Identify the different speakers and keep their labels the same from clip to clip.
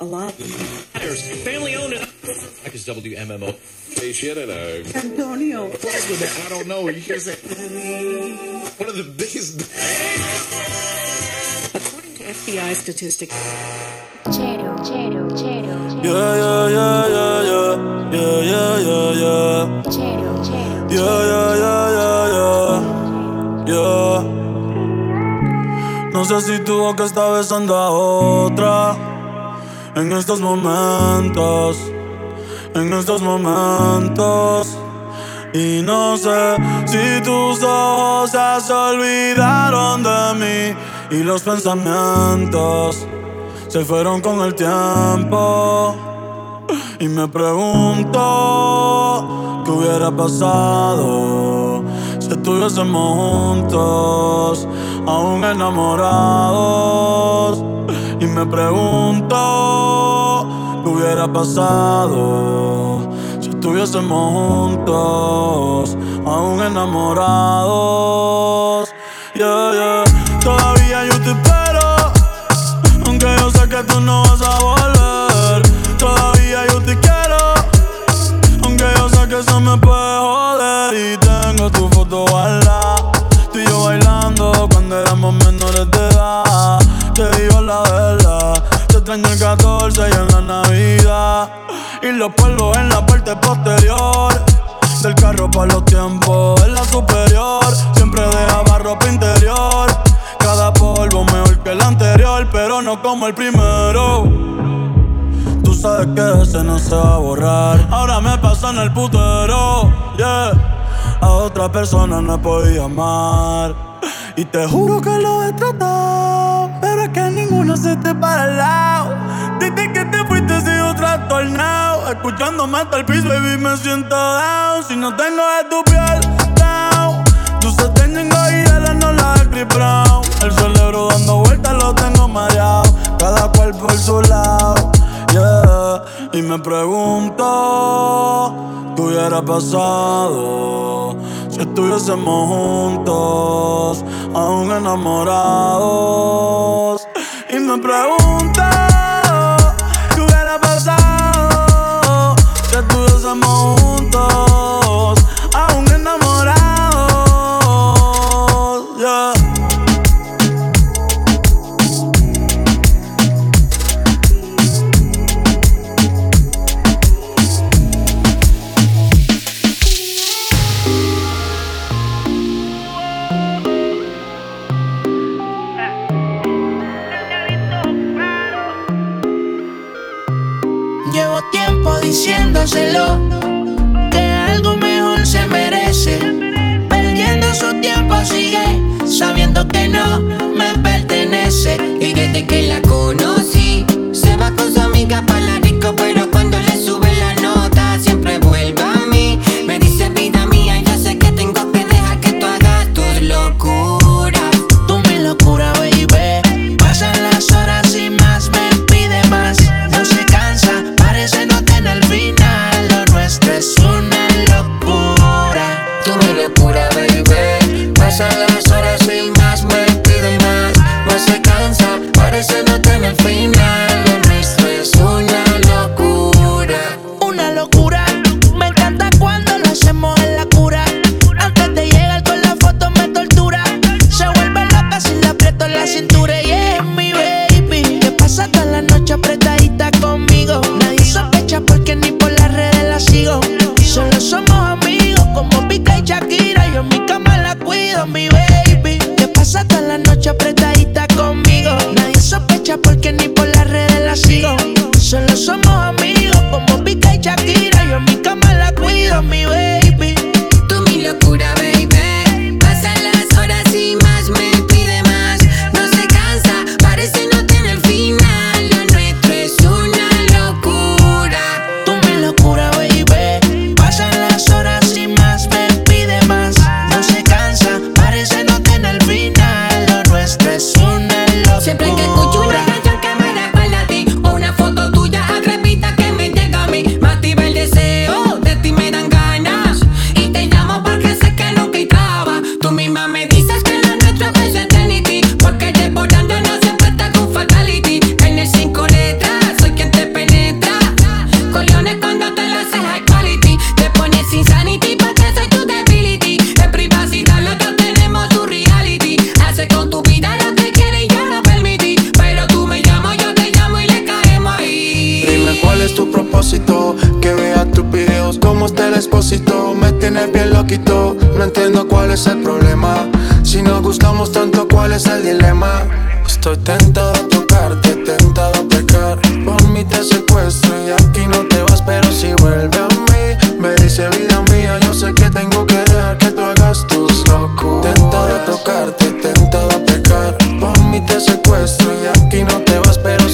Speaker 1: a lot.
Speaker 2: Family owned. Back is WMMO.
Speaker 3: Hey, shit, I know.
Speaker 1: Antonio.
Speaker 3: I don't know. You can't say. One of the biggest.
Speaker 1: According to FBI statistics,
Speaker 4: Chero, chero, chero,
Speaker 5: Yeah, yeah, yeah, yeah, yeah. Yeah, yeah, yeah, yeah.
Speaker 4: chero, chero,
Speaker 5: Yeah, yeah, yeah, yeah, yeah. Yeah. No sé si tuvo que estar besando a otra en estos momentos, en estos momentos. Y no sé si tus ojos se olvidaron de mí y los pensamientos se fueron con el tiempo. Y me pregunto qué hubiera pasado si estuviésemos juntos, aún enamorados. Y me pregunto qué hubiera pasado si estuviésemos juntos, aún enamorados. Yeah, yeah. Todavía yo te espero. Aunque yo sé que tú no vas a volver Todavía yo te quiero Aunque yo sé que eso me puede joder Y tengo tu foto guardada Tú y yo bailando cuando éramos menores de el primero. Tú sabes que ese no se va a borrar. Ahora me pasa en el putero Yeah. A otra persona no he podido amar. Y te juro que lo he tratado Pero es que ninguno se te para al lado. Que te fuiste sigo trastornado. Escuchándome hasta el piso, baby, me siento down. Si no tengo de tu piel, down. Tú se tengo y no la Chris Brown El cerebro dando vueltas lo tengo mareado Cada cual por su lado, yeah. Y me pregunto ¿Qué hubiera pasado Si estuviésemos juntos Aún enamorados. Y me pregunto ¿Qué hubiera pasado Si estuviésemos juntos
Speaker 6: que algo mejor se merece. Perdiendo su tiempo sigue sabiendo que no me pertenece. Y desde que la conocí, Jack D. pero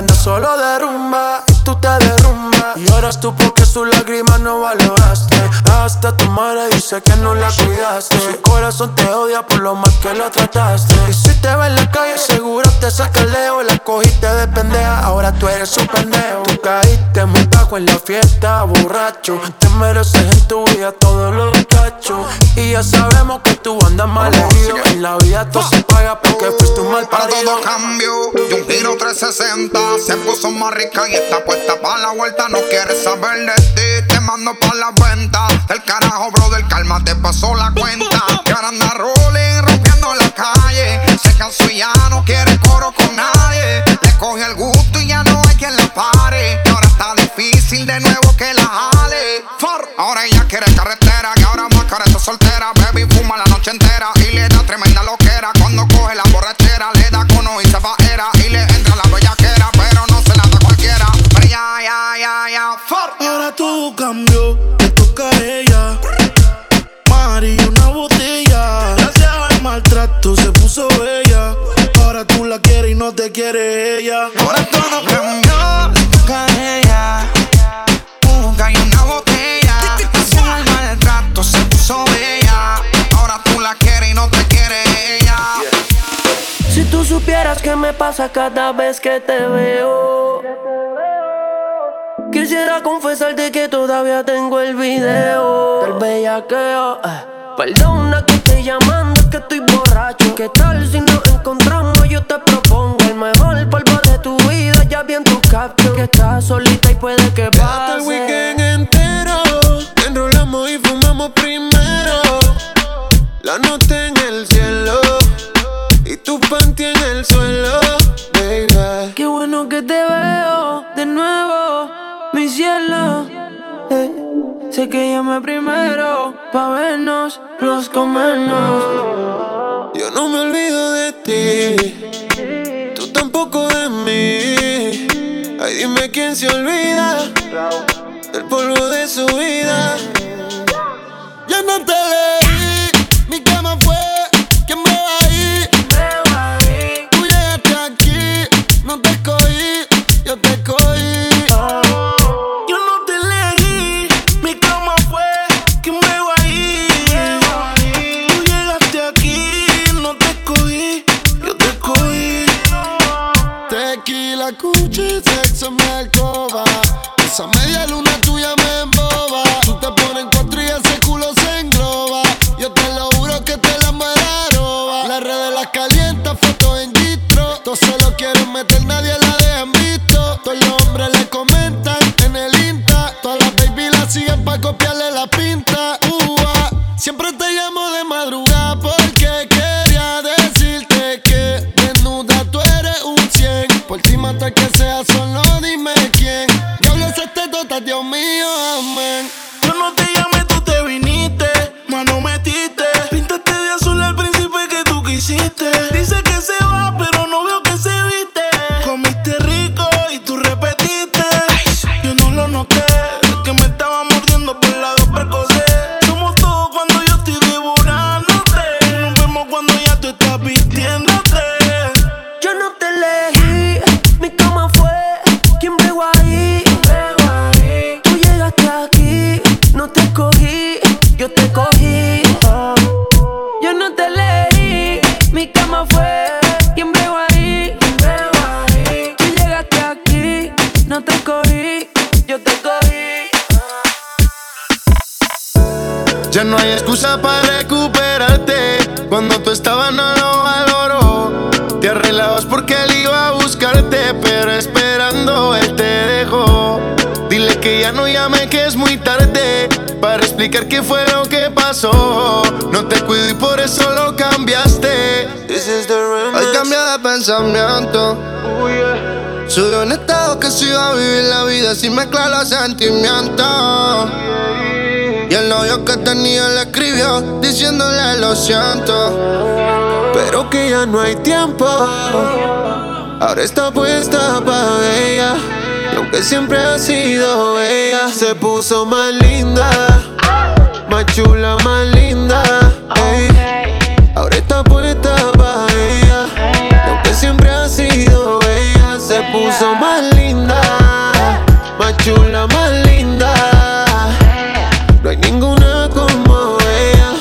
Speaker 7: anda solo derrumba y tú te derrumbas. Lloras tú porque sus lágrimas no valoraste dejaste. Tu madre dice que no la cuidaste. Su corazón te odia por lo mal que la trataste. Y si te ve en la calle, seguro te saca el leo. La cogiste de pendeja, ahora tú eres un pendejo. Tú caíste muy bajo en la fiesta, borracho. Te mereces en tu vida todos los cachos. Y ya sabemos que tú andas mal herido. En la vida todo se paga porque uh, fuiste un mal parido.
Speaker 8: Para todo cambio, yo un giro 360. Se puso más rica y está puesta para la vuelta. No quiere saber de ti, te mando para la venta. Del carajo, bro, del calma, te pasó la cuenta. Que ahora anda rolling, rompiendo la calle. Se cansó y ya no quiere coro con nadie. Le coge el gusto y ya no hay quien la pare. ahora está difícil de nuevo que la jale. Ahora ella quiere carretera, que ahora más cara está soltera. Baby fuma la noche entera y le da tremenda loquera. Cuando coge la borrachera, le da cono y se va era y le entra la bella Tú se
Speaker 9: puso bella. Ahora tú la quieres y no te quiere ella.
Speaker 8: Ahora todo cambió, le toca a ella. Busca y una botella. Pasó el maltrato, se puso bella. Ahora tú la quieres y no te quiere ella.
Speaker 10: Si tú supieras que me pasa cada vez que te veo. Quisiera confesarte que todavía tengo el video del bellaqueo. Eh. Perdona que llamando es que estoy borracho. ¿Qué tal si nos encontramos? Yo te propongo el mejor polvo de tu vida. Ya vi en tu caption
Speaker 11: que estás solita y puede que pase.
Speaker 10: el weekend entero. Te enrolamos y fumamos primero. La noche en el cielo. Y tu panty en el suelo, baby.
Speaker 11: Qué bueno que te veo de nuevo, mi cielo. Eh sé que llamé primero pa' vernos, los comernos.
Speaker 10: Yo no me olvido de ti, tú tampoco de mí. Ay, dime quién se olvida del polvo de su vida. Ya no te leí, mi cama fue quien me ahí. Tú llegaste aquí, no te escogí, yo te escogí. Todos se lo quieren meter, No te cuido y por eso lo cambiaste.
Speaker 12: Hoy cambié de pensamiento. Subió un estado que se iba a vivir la vida sin mezclar los sentimientos. Y el novio que tenía le escribió diciéndole lo siento.
Speaker 10: Pero que ya no hay tiempo. Ahora está puesta pa' ella. Y aunque siempre ha sido ella, se puso más linda. Más chula, más linda. Ey. Ahora está puesta pa' ella. Y aunque siempre ha sido ella, se puso más linda. Más chula, más linda. No hay ninguna como ella.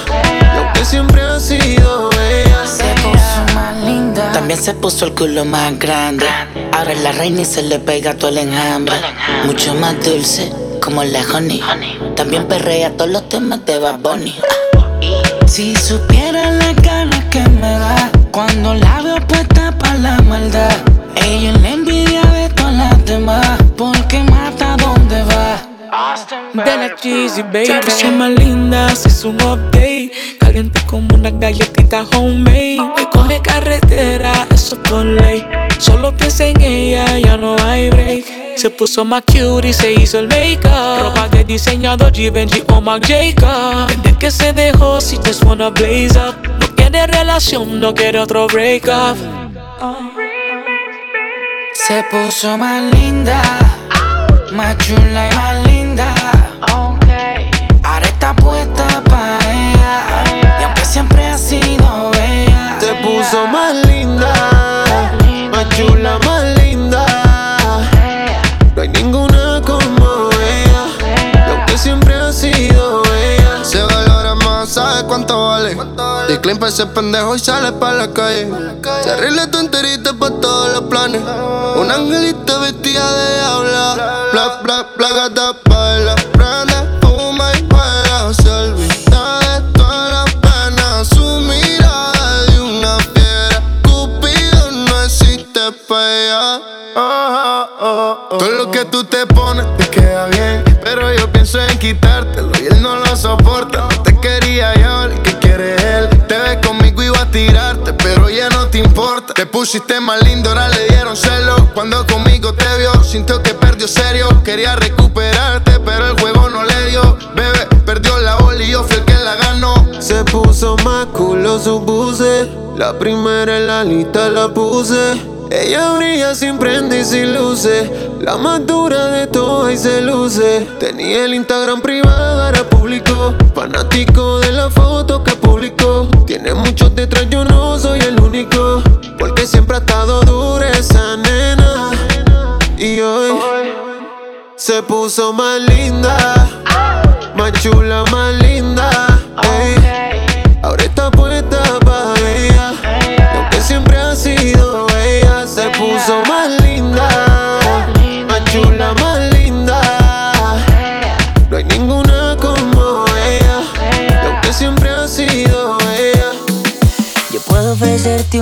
Speaker 10: Y aunque siempre ha sido ella.
Speaker 13: Se puso más linda. También se puso el culo más grande. Ahora es la reina y se le pega todo el enjambre. Mucho más dulce, como la honey. También perrea todos los temas de Bad Bunny. Si supiera la ganas que me da cuando la veo puesta pa' la maldad. Ella es la envidia de todas las demás porque va.
Speaker 14: De la cheesy, baby. Se más linda, se hizo un update. Caliente como una galletita homemade. Hoy coge carretera, eso por ley. Solo piensa en ella, ya no hay break. Se puso más cute y se hizo el make-up. Ropa de diseñador Givenchy o Marc Jacob. Desde que se dejó, si just wanna blaze up. No quiere relación, no quiere otro break up.
Speaker 13: Se puso más linda, más chula y más linda. Ahora está puesta pa' ella. Y aunque siempre ha sido ella.
Speaker 10: Se puso más linda, más chula, más linda. No hay ninguna como ella. Y aunque siempre ha sido ella.
Speaker 12: Se valora más, sabe cuánto vale. Decline pa' ese pendejo y sale pa' la calle. Se arregla tu enterita pa' todos los planes. Un angelito vestida de diabla. Bla, bla, bla, gata más lindo, ahora le dieron celo. Cuando conmigo te vio, sintió que perdió serio. Quería recuperarte, pero el juego no le dio. Bebé, perdió la bola y yo fui el que la ganó.
Speaker 10: Se puso más culo su puse. La primera en la lista la puse. Ella brilla sin prende y sin luces. La más dura de todas y se luce. Tenía el Instagram privado, ahora público. Fanático de la foto que publicó. Tiene muchos detrás, yo no soy el único. Siempre ha estado dura esa nena. Y hoy se puso más linda. Más chula, más linda.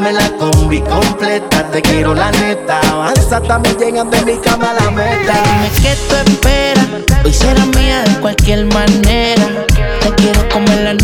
Speaker 6: Dame la combi completa, te quiero la neta.
Speaker 15: Avanza también llegan de mi cama a la meta.
Speaker 6: Dime qué tú esperas, hoy será mía de cualquier manera. Te quiero comer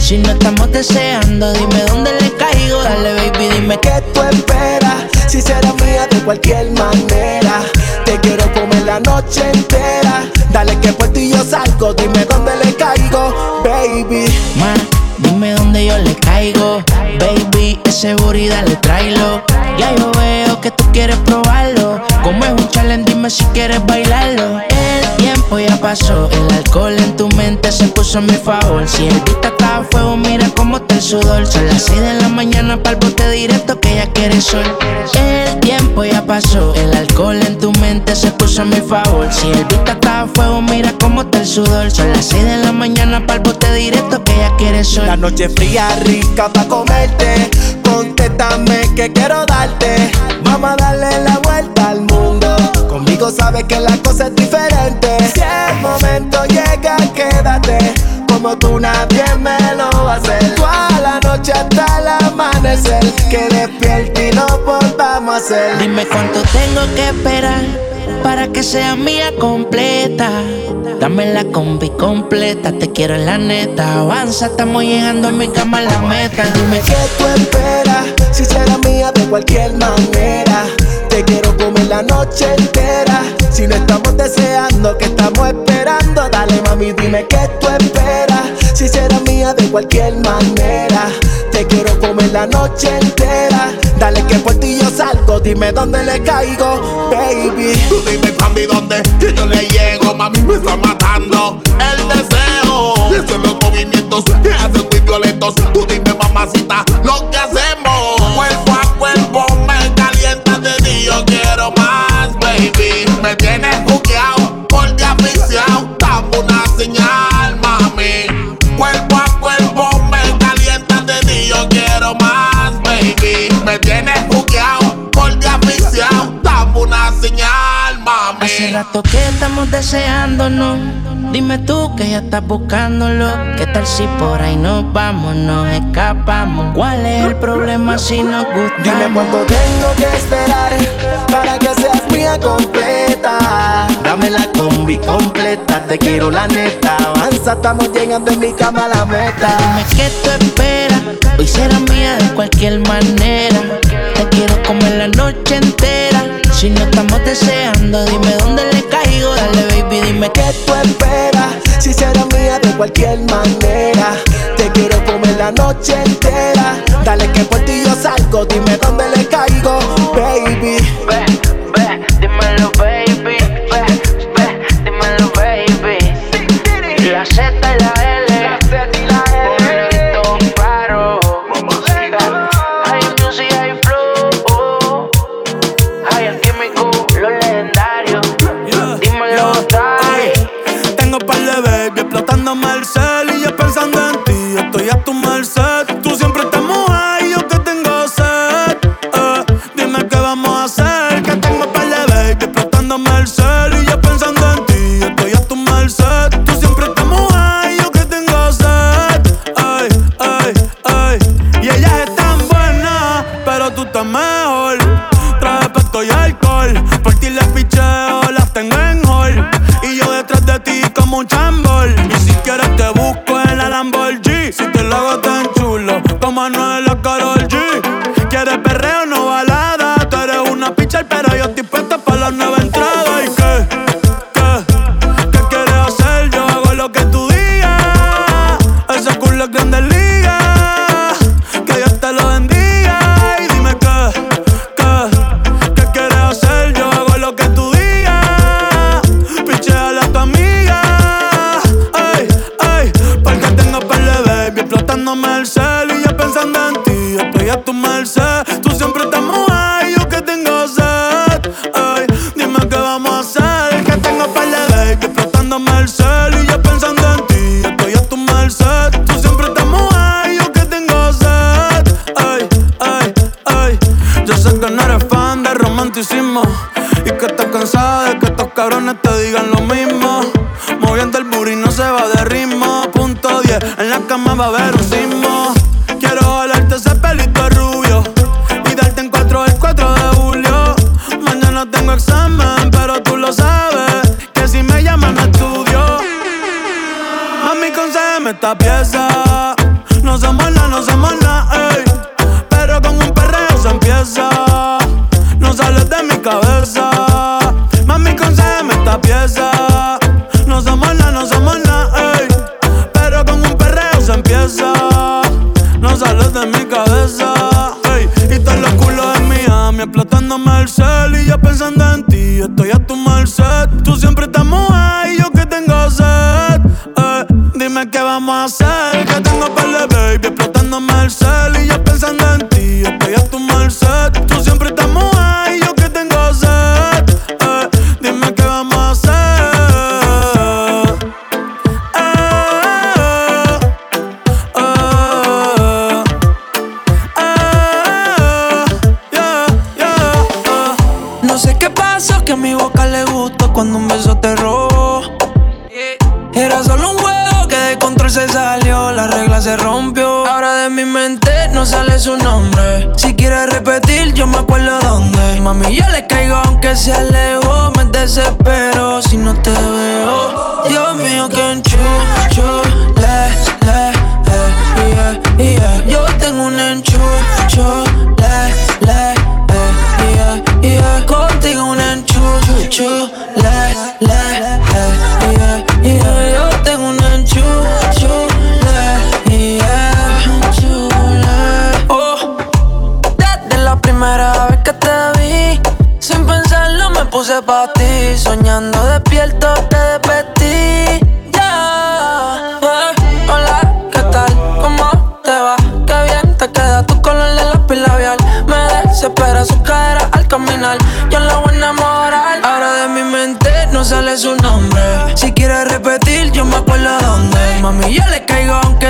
Speaker 6: Si no estamos deseando, dime dónde le caigo. Dale, baby, dime
Speaker 5: ¿Qué tú esperas? Si será mía de cualquier manera. Te quiero comer la noche entera. Dale que por ti yo salgo, dime dónde le caigo, baby.
Speaker 6: Ma, dime dónde yo le caigo. Baby, ese booty dale tráelo. Ya yo veo que tú quieres probarlo. Como es un challenge, dime si quieres bailarlo. El tiempo ya pasó, el alcohol en tu mente se puso a mi favor. Si el vista está a fuego, mira cómo está el sudor. Son las 6 de la mañana para el bote directo que ya quiere sol. El tiempo ya pasó, el alcohol en tu mente se puso a mi favor. Si el vista está a fuego, mira cómo está el sudor. Son las 6 de la mañana para el bote directo que ya quiere sol.
Speaker 5: La noche fría, rica pa' comerte. Contéstame que quiero darte. Vamos a darle la vuelta al mundo. Conmigo sabes que la cosa es diferente. Si el momento llega, quédate. Como tú nadie me lo va a hacer. Toda la noche hasta el amanecer. Que despierte a hacer.
Speaker 6: Dime cuánto tengo que esperar para que sea mía completa. Dame la combi completa, te quiero en la neta. Avanza, estamos llegando a mi cama a la meta. Dime
Speaker 5: ¿Qué tú esperas? Si será mía de cualquier manera. Te quiero comer la noche entera. Si no estamos deseando, que estamos esperando? Dale mami, dime qué tú esperas. Si será mía de cualquier manera. Te quiero comer la noche entera. Dale que por ti yo salgo, dime dónde le caigo, baby.
Speaker 3: Tú dime mami dónde que yo le llego, mami me está matando el deseo. Esos los movimientos que hacen muy violentos. Tú dime mamacita
Speaker 6: Hace rato que estamos deseándonos. Dime tú que ya estás buscándolo. ¿Qué tal si por ahí nos vamos, nos escapamos? ¿Cuál es el problema si nos gusta?
Speaker 5: Dime cuánto tengo que esperar para que seas mía completa. Dame la combi completa, te quiero la neta. Avanza, estamos llegando en mi cama a la meta.
Speaker 6: Dime qué tú esperas. Hoy será mía de cualquier manera. Te quiero comer la noche entera. Si no estamos deseando, dime dónde le caigo. Dale, baby, dime
Speaker 5: ¿Qué tú esperas? Si será mía de cualquier manera. Te quiero comer la noche entera. Dale que por ti
Speaker 6: y
Speaker 16: yo pensando en ti. Yo a tu mal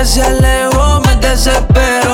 Speaker 16: se
Speaker 11: alejó me desespero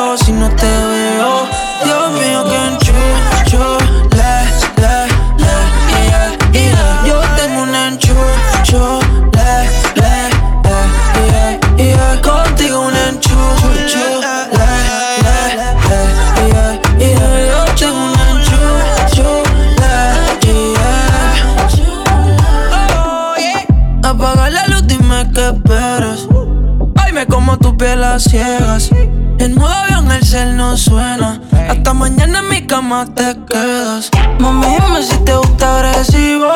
Speaker 11: te quedas. Mami, dime si te gusta agresivo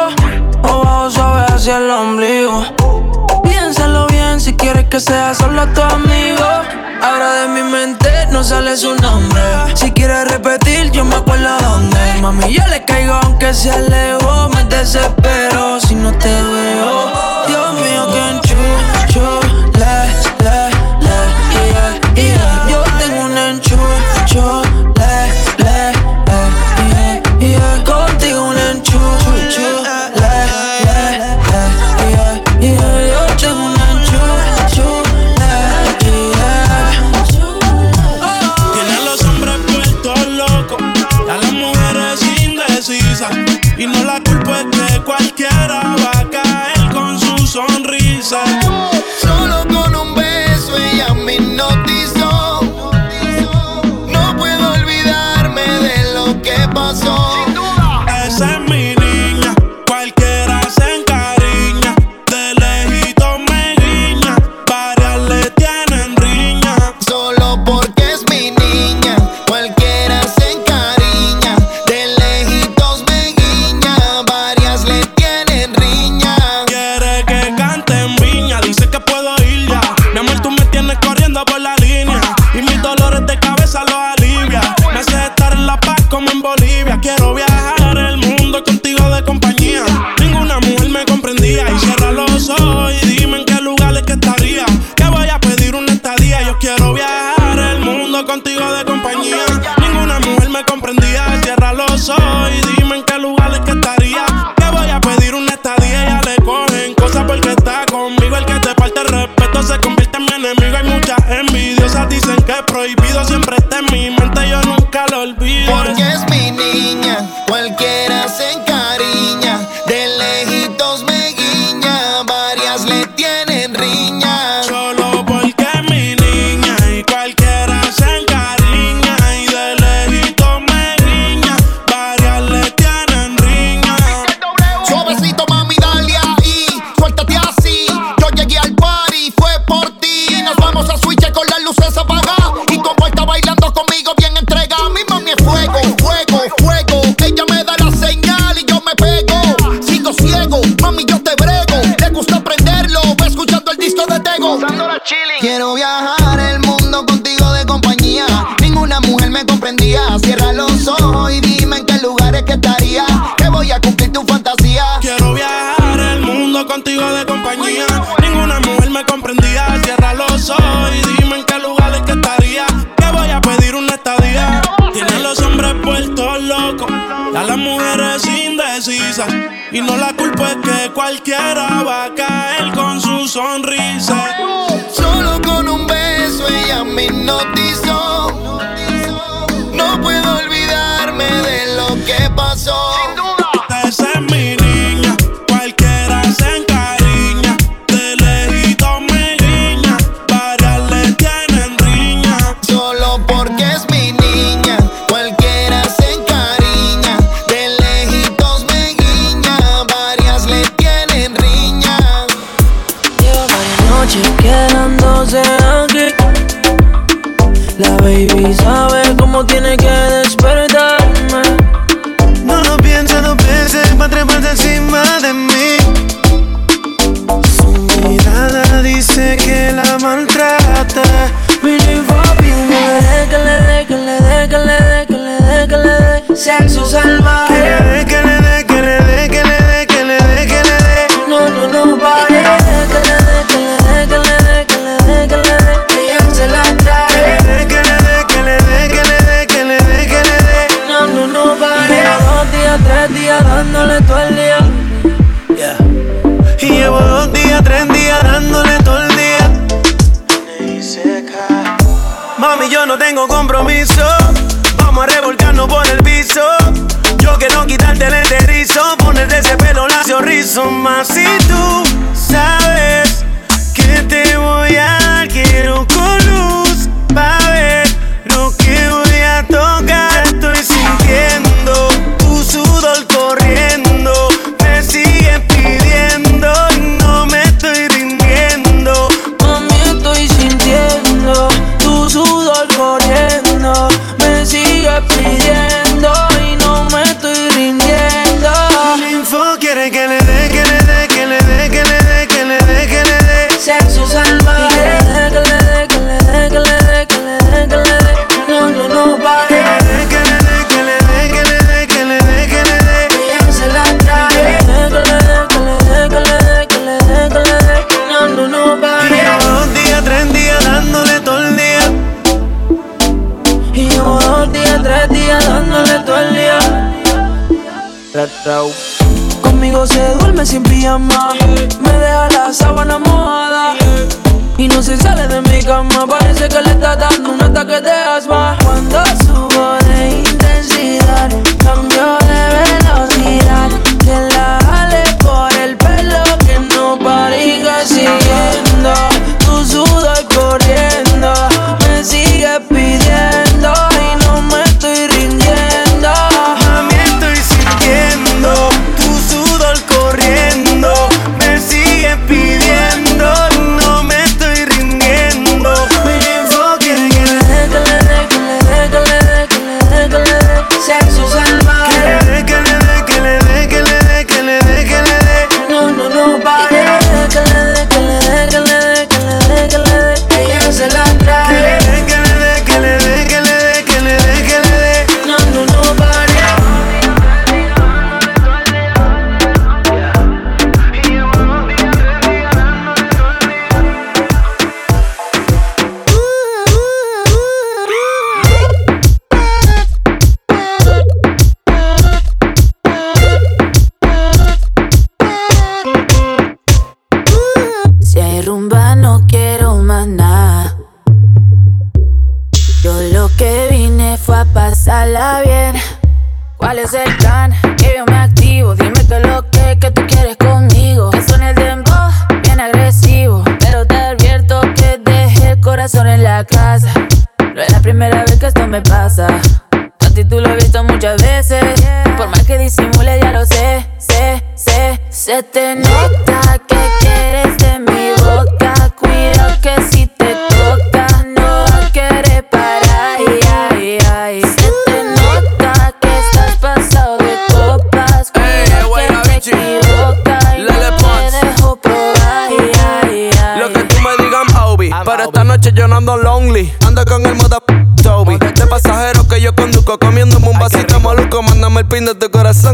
Speaker 11: o bajo suave hacia el ombligo. Piénsalo bien si quieres que sea solo tu amigo. Ahora de mi mente no sale su nombre. Si quieres repetir, yo me acuerdo dónde. Mami, yo le caigo aunque se alejó. Me desespero si no te veo. Dios
Speaker 12: ella
Speaker 11: Baby sabe cómo tiene que despertarme.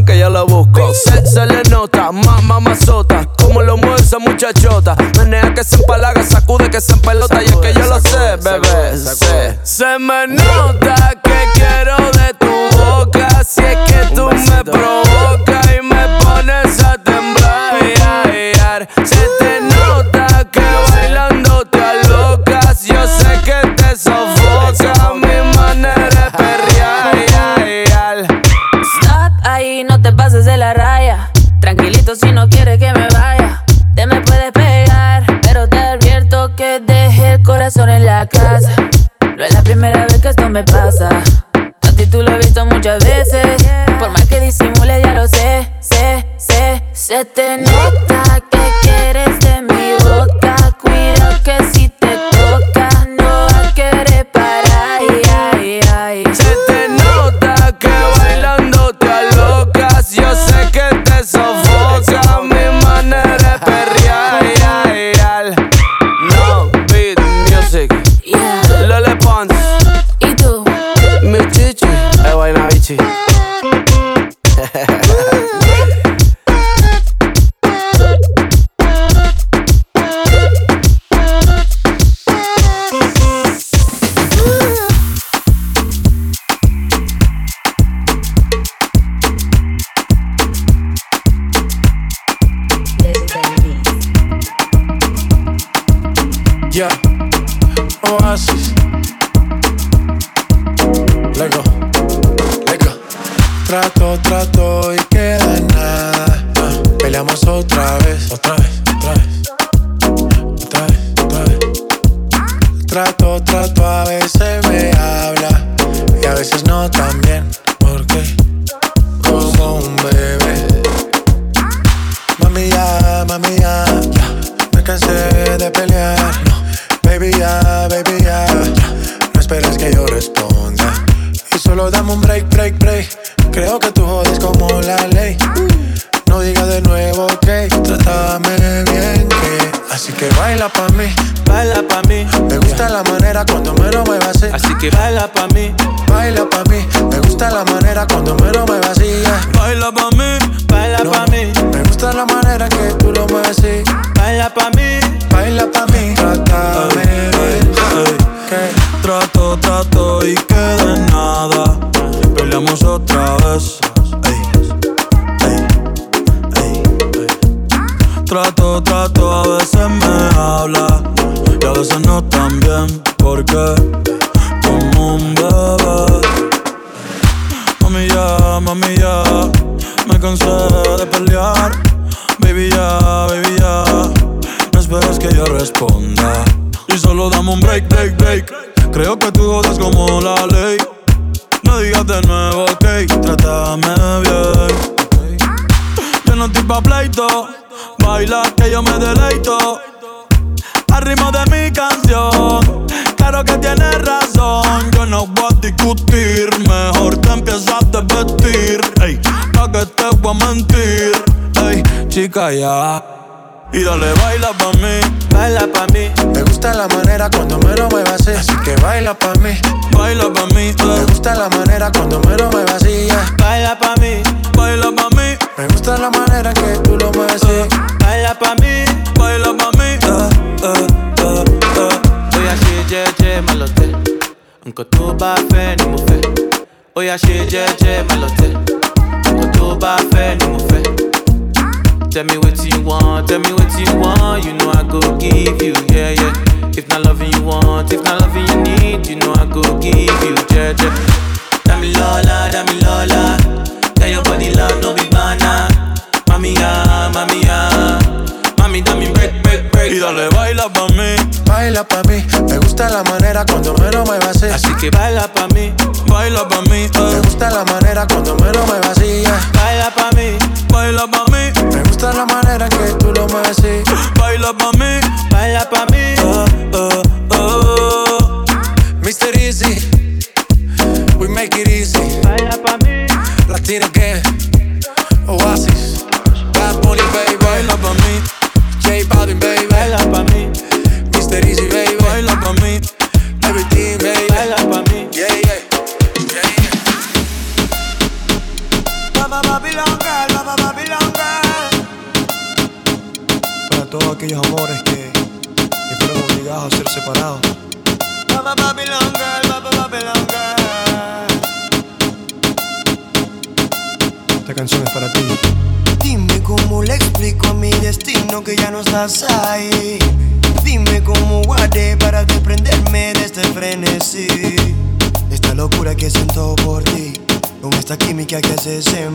Speaker 17: Que yo lo
Speaker 18: busco. Se, se le nota, mamá mazota. Como lo mueve esa muchachota. Menea que se empalaga, sacude que se empelota. Y es que yo lo sé, bebé. Se, se me nota Se
Speaker 7: Trato, trato Y solo dame un break, break, break. Creo que tú jodes como la ley. No digas de nuevo, ok, trátame bien.
Speaker 5: Yo no estoy pa' pleito, baila que yo me deleito. Al ritmo de mi canción, claro que tienes razón. Yo no voy a discutir, mejor te empiezas a vestir. Ey, pa' que te voy a mentir. Ey, chica, ya. Y dale, baila pa' mí.
Speaker 7: Baila pa' mí. Me gusta la manera cuando me lo muevas así. Así que baila pa' mí.
Speaker 5: Baila pa' mí.
Speaker 7: Me gusta la manera cuando me lo muevas así. yeah. Baila pa' mí.
Speaker 5: Baila pa' mí.
Speaker 7: Me gusta la manera que tú lo mueves así. Baila pa' mí.
Speaker 5: Baila pa' mí.
Speaker 19: Jẹ́jẹ́ má lọ tẹ̀, nǹkan tó bá fẹ́ ni. Oya ṣe jẹ́jẹ́ má lọ tẹ̀, nǹkan tó bá fẹ́ ni mo fẹ́. Tell me what you want, tell me what you want, you know I go give you, yeah, yeah. If not loving you want, if not loving you need, you know I go give you, yeah, yeah. Dami Lola, Dami Lola, tell your body love, no be banana. Mami ya, mami ya, mami dame break, break, break.
Speaker 5: Y dale, baila pa' mí.
Speaker 7: Baila pa' mí. Me gusta la manera cuando me lo muevas así.
Speaker 19: Así que baila pa' mí,
Speaker 5: Baila pa' mí.
Speaker 7: Me gusta la manera cuando me lo muevas así. yeah.
Speaker 19: baila pa' mí,
Speaker 5: Baila pa' mí.
Speaker 7: Me gusta la manera que tú lo mueves así.
Speaker 5: Baila pa' mí.
Speaker 19: baila pa' mí.
Speaker 5: Oh, oh.
Speaker 7: Mr. Easy.
Speaker 10: is in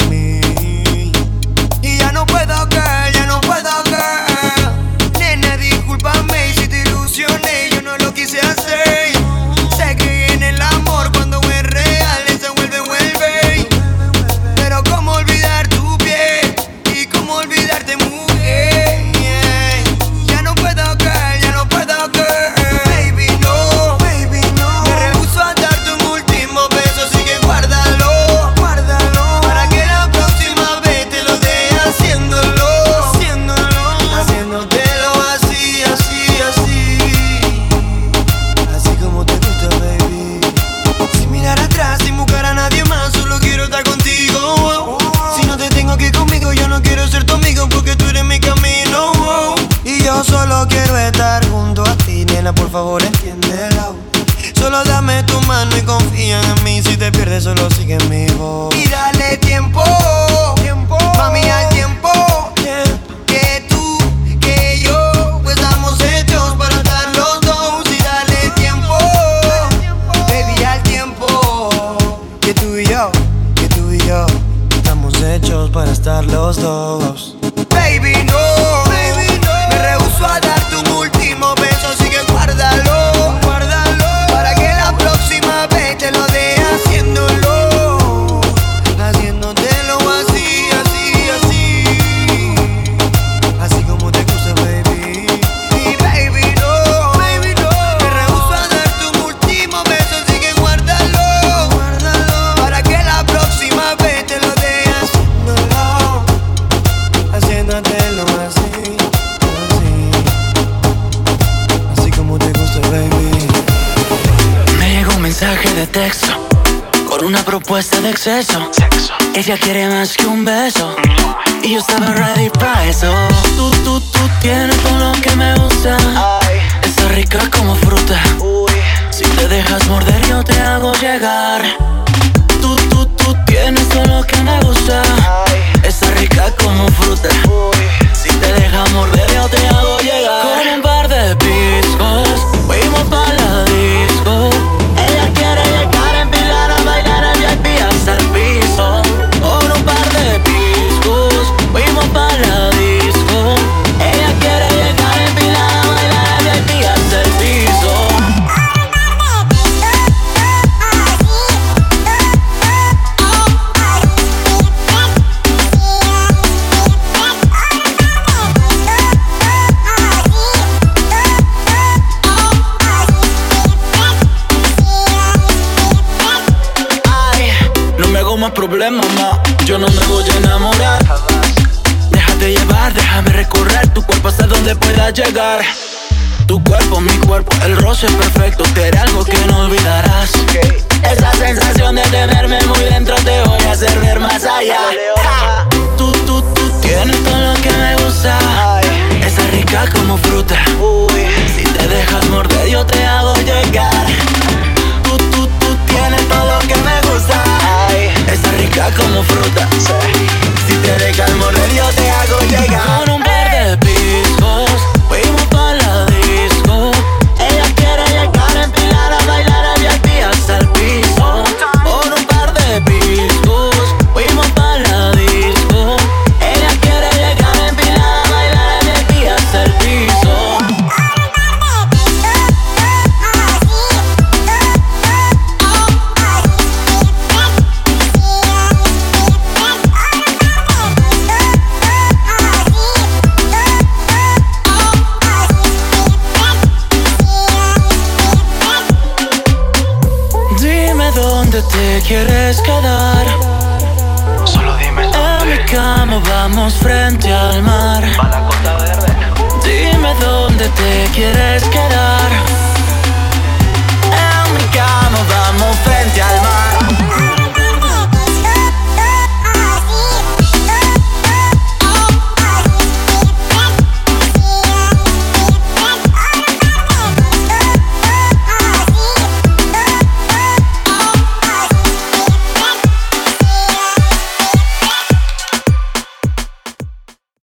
Speaker 10: pretexto Por
Speaker 13: una propuesta de exceso. Sexo. Ella quiere más que un beso. Y yo estaba ready para eso. Tú, tú, tú tienes todo lo que me gusta. Ay. Está rica como fruta. Si te dejas morder yo te hago llegar. Tú, tú, tú tienes todo lo que me gusta. Ay. Está rica como fruta. Si te dejas morder yo te hago llegar. Con un par de piscos Fuimos para la disco. llegar. Tu cuerpo, mi cuerpo, el roce perfecto, que algo que no olvidarás. Esa sensación de tenerme muy dentro te voy a hacer ver más allá. Ja. Tú, tú, tú tienes todo lo que me gusta. Ay. Esa rica como fruta. Uy. Si te dejas